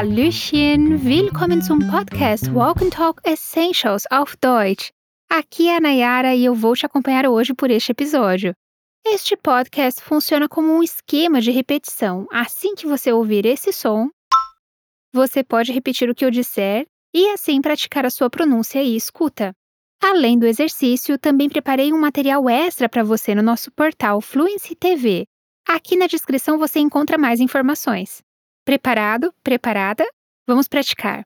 Hallöchen, willkommen zum Podcast Walk and Talk Essentials auf Deutsch. Aqui é a Nayara e eu vou te acompanhar hoje por este episódio. Este podcast funciona como um esquema de repetição. Assim que você ouvir esse som, você pode repetir o que eu disser e assim praticar a sua pronúncia e escuta. Além do exercício, também preparei um material extra para você no nosso portal Fluency TV. Aqui na descrição você encontra mais informações. Preparado? Preparada? Vamos praticar.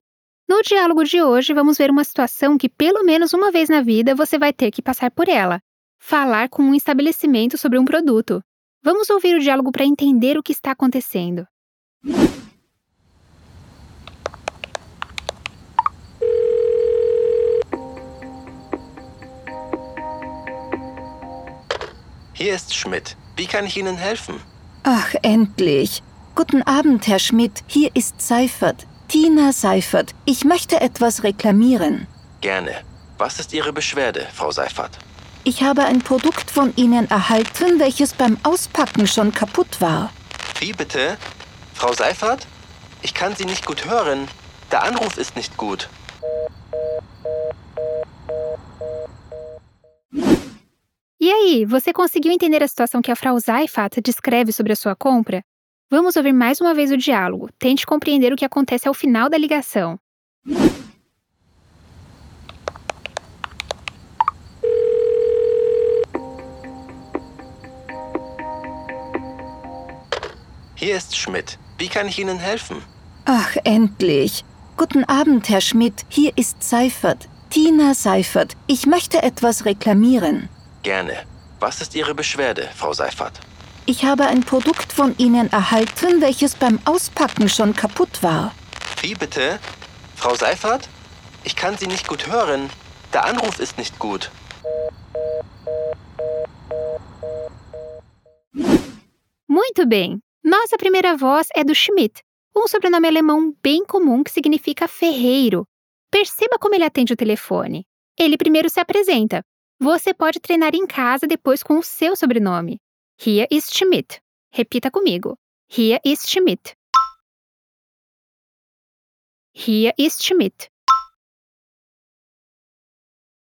No diálogo de hoje, vamos ver uma situação que, pelo menos uma vez na vida, você vai ter que passar por ela: falar com um estabelecimento sobre um produto. Vamos ouvir o diálogo para entender o que está acontecendo. Hier ist Schmidt. Wie kann ich Ihnen helfen? Ach, endlich. Guten Abend, Herr Schmidt. Hier ist Seifert. Tina Seifert. Ich möchte etwas reklamieren. Gerne. Was ist Ihre Beschwerde, Frau Seifert? Ich habe ein Produkt von Ihnen erhalten, welches beim Auspacken schon kaputt war. Wie bitte? Frau Seifert? Ich kann Sie nicht gut hören. Der Anruf ist nicht gut. E aí, você conseguiu entender a situação que a Frau Seifert descreve sobre a sua compra? Vamos ouvir mais uma vez o diálogo. Tente compreender o que acontece ao final da ligação. Hier ist Schmidt. Wie kann ich Ihnen helfen? Ach, endlich. Guten Abend, Herr Schmidt. Hier ist Seifert. Tina Seifert. Ich möchte etwas reklamieren. Gerne. Was ist Ihre Beschwerde, Frau Seifert? Ich habe ein Produkt von Ihnen erhalten, welches beim Auspacken schon kaputt war. Wie bitte? Frau Seifert? Ich kann Sie nicht gut hören. Der Anruf ist nicht gut. Muito bem! Nossa primeira voz é do Schmidt, um sobrenome alemão bem comum que significa ferreiro. Perceba como ele atende o telefone. Ele primeiro se apresenta. Você pode treinar em casa depois com o seu sobrenome. Hier ist Schmidt. Repita comigo. Hier ist Schmidt. Hier ist Schmidt.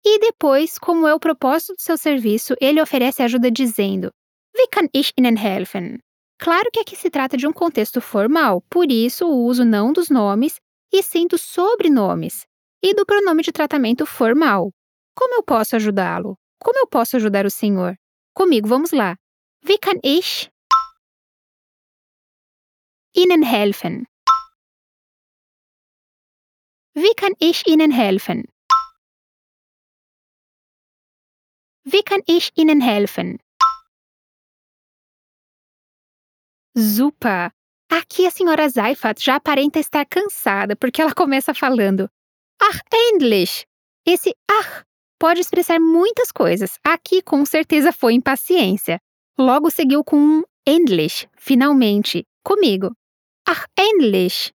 E depois, como é o propósito do seu serviço, ele oferece ajuda dizendo: Wie kann ich Ihnen helfen? Claro que aqui se trata de um contexto formal, por isso o uso não dos nomes, e sim dos sobrenomes, e do pronome de tratamento formal. Como eu posso ajudá-lo? Como eu posso ajudar o senhor? Comigo, vamos lá. Wie kann ich Ihnen helfen? Wie kann ich Ihnen helfen? Wie kann ich Ihnen helfen? Aqui a senhora Seifert já aparenta estar cansada porque ela começa falando Ach, endlich! Esse ach pode expressar muitas coisas. Aqui com certeza foi impaciência. Logo seguiu com um endlich, finalmente. Comigo. Ach, endlich!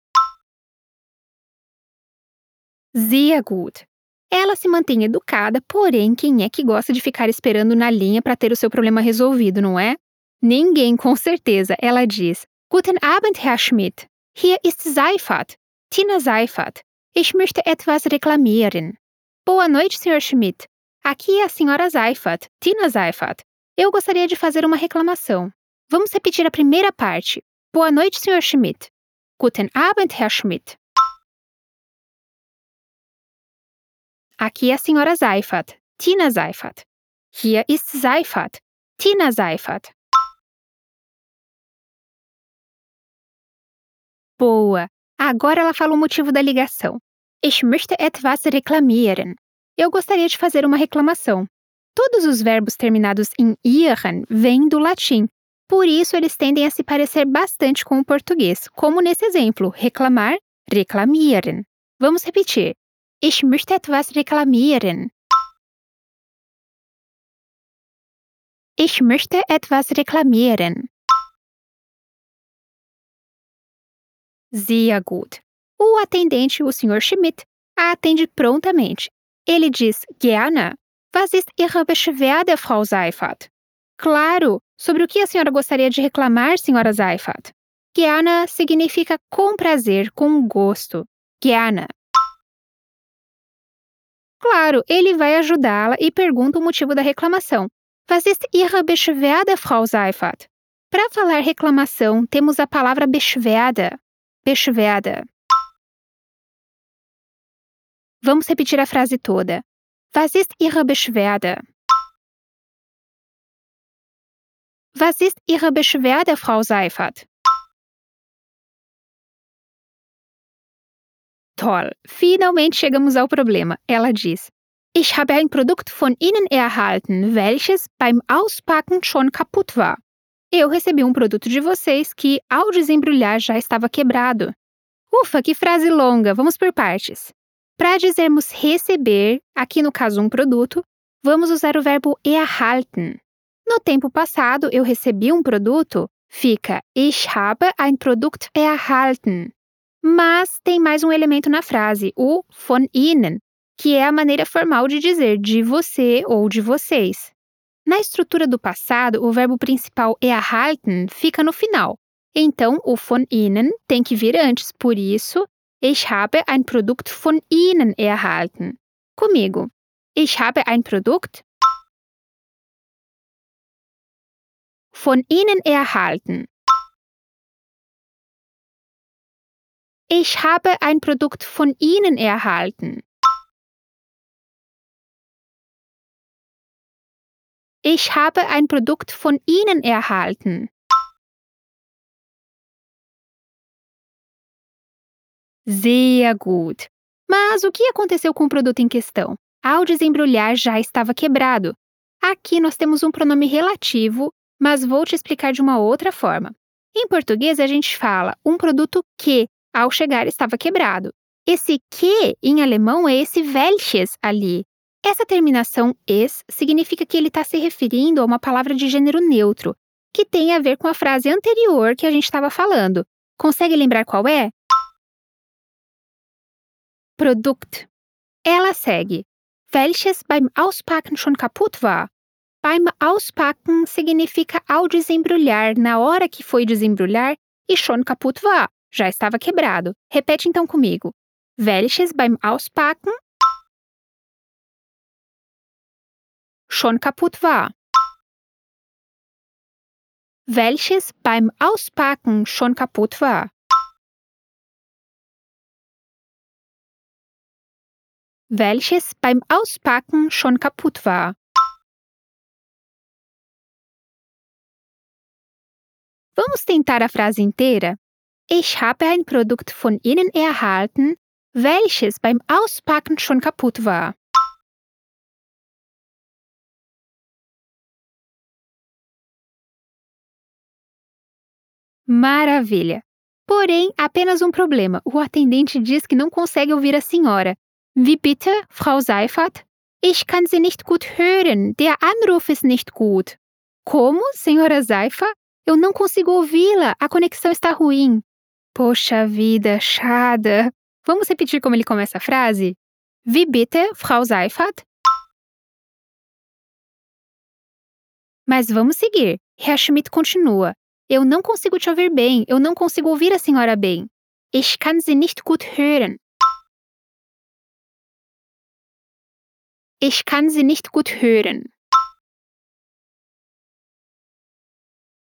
Sehr gut. Ela se mantém educada, porém, quem é que gosta de ficar esperando na linha para ter o seu problema resolvido, não é? Ninguém, com certeza. Ela diz: Guten Abend, Herr Schmidt. Hier ist Seifert. Tina Seifert. Ich möchte etwas reklamieren. Boa noite, Sr. Schmidt. Aqui é a Sra. Seifert, Tina Seifert. Eu gostaria de fazer uma reclamação. Vamos repetir a primeira parte. Boa noite, Sr. Schmidt. Guten Abend, Herr Schmidt. Aqui é a Sra. Seifert, Tina Seifert. Hier ist Seifert, Tina Seifert. Boa! Agora ela fala o motivo da ligação. Ich möchte etwas reklamieren. Eu gostaria de fazer uma reclamação. Todos os verbos terminados em ieren vêm do latim, por isso eles tendem a se parecer bastante com o português, como nesse exemplo, reclamar, reklamieren. Vamos repetir. Ich möchte etwas reklamieren. Ich möchte etwas reklamieren. Sehr gut. O atendente, o Sr. Schmidt, a atende prontamente. Ele diz gerne. Was ist Ihre Beschwerde, Frau Seifert? Claro. Sobre o que a senhora gostaria de reclamar, senhora Seifert? Gerne significa com prazer, com gosto. Gerne. Claro, ele vai ajudá-la e pergunta o motivo da reclamação. Was ist Ihre Beschwerde, Frau Seifert? Para falar reclamação, temos a palavra Beschwerde. Beschwerde. Vamos repetir a frase toda. Was ist Ihre Beschwerde? Was ist Ihre Beschwerde, Frau Seifert? Toll! Finalmente chegamos ao problema. Ela diz: Ich habe ein Produkt von Ihnen erhalten, welches beim Auspacken schon kaputt war. Eu recebi um produto de vocês que, ao desembrulhar, já estava quebrado. Ufa, que frase longa! Vamos por partes. Para dizermos receber, aqui no caso um produto, vamos usar o verbo erhalten. No tempo passado, eu recebi um produto, fica Ich habe ein Produkt erhalten. Mas tem mais um elemento na frase, o von Ihnen, que é a maneira formal de dizer de você ou de vocês. Na estrutura do passado, o verbo principal erhalten fica no final. Então, o von Ihnen tem que vir antes, por isso, ich habe ein Produkt von Ihnen erhalten. Comigo. Ich habe ein Produkt von Ihnen erhalten. Ich habe ein Produkt von Ihnen erhalten. Ich habe ein Produkt von Ihnen erhalten. Sehr gut! Mas o que aconteceu com o produto em questão? Ao desembrulhar, já estava quebrado. Aqui nós temos um pronome relativo, mas vou te explicar de uma outra forma. Em português, a gente fala um produto que, ao chegar, estava quebrado. Esse que, em alemão, é esse welches ali. Essa terminação es significa que ele está se referindo a uma palavra de gênero neutro, que tem a ver com a frase anterior que a gente estava falando. Consegue lembrar qual é? Produkt. Ela segue. Welches beim Auspacken schon kaputt war. Beim Auspacken significa ao desembrulhar, na hora que foi desembrulhar, e schon kaputt war, já estava quebrado. Repete então comigo. Welches beim Auspacken schon kaputt war. Welches beim Auspacken schon kaputt war. Welches beim Auspacken schon kaputt war. Vamos tentar a frase inteira? Ich habe ein Produkt von Ihnen erhalten, welches beim Auspacken schon kaputt war. Maravilha! Porém, apenas um problema. O atendente diz que não consegue ouvir a senhora. Wie bitte, Frau Seifert? Ich kann Sie nicht gut hören. Der Anruf ist nicht gut. Como, senhora Seifert? Eu não consigo ouvi-la. A conexão está ruim. Poxa vida, chada. Vamos repetir como ele começa a frase? Wie bitte, Frau Seifert? Mas vamos seguir. Herr Schmidt continua. Eu não consigo te ouvir bem. Eu não consigo ouvir a senhora bem. Ich kann Sie nicht gut hören. Ich kann Sie nicht gut hören.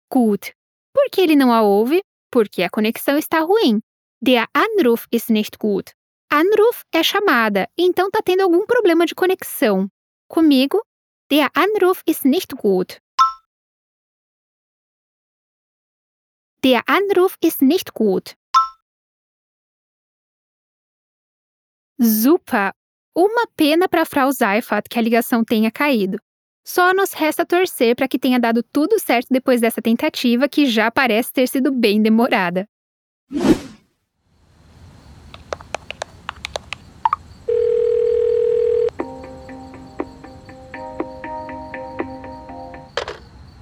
Gut. Por que ele não a ouve? Porque a conexão está ruim. Der Anruf ist nicht gut. Anruf é chamada, então tá tendo algum problema de conexão. Comigo, der Anruf ist nicht gut. Der Anruf ist nicht gut. Super! Uma pena para Frau Seifert que a ligação tenha caído. Só nos resta torcer para que tenha dado tudo certo depois dessa tentativa, que já parece ter sido bem demorada.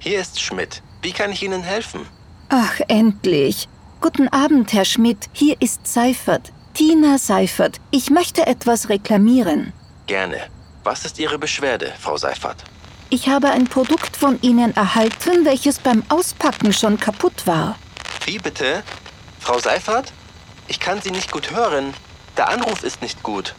Hier ist Schmidt. Wie kann ich Ihnen helfen? Ach, endlich. Guten Abend, Herr Schmidt. Hier ist Seifert. Tina Seifert, ich möchte etwas reklamieren. Gerne. Was ist Ihre Beschwerde, Frau Seifert? Ich habe ein Produkt von Ihnen erhalten, welches beim Auspacken schon kaputt war. Wie bitte? Frau Seifert? Ich kann Sie nicht gut hören. Der Anruf ist nicht gut.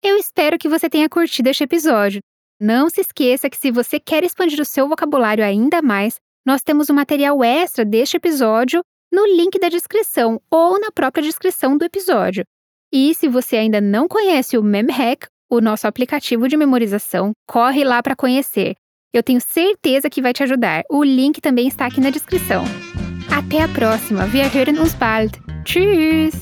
Eu espero que você tenha curtido este episódio. Não se esqueça que se você quer expandir o seu vocabulário ainda mais, nós temos um material extra deste episódio no link da descrição ou na própria descrição do episódio. E se você ainda não conhece o MemHack, o nosso aplicativo de memorização, corre lá para conhecer. Eu tenho certeza que vai te ajudar. O link também está aqui na descrição. Até a próxima. Wir hören uns bald. Tschüss!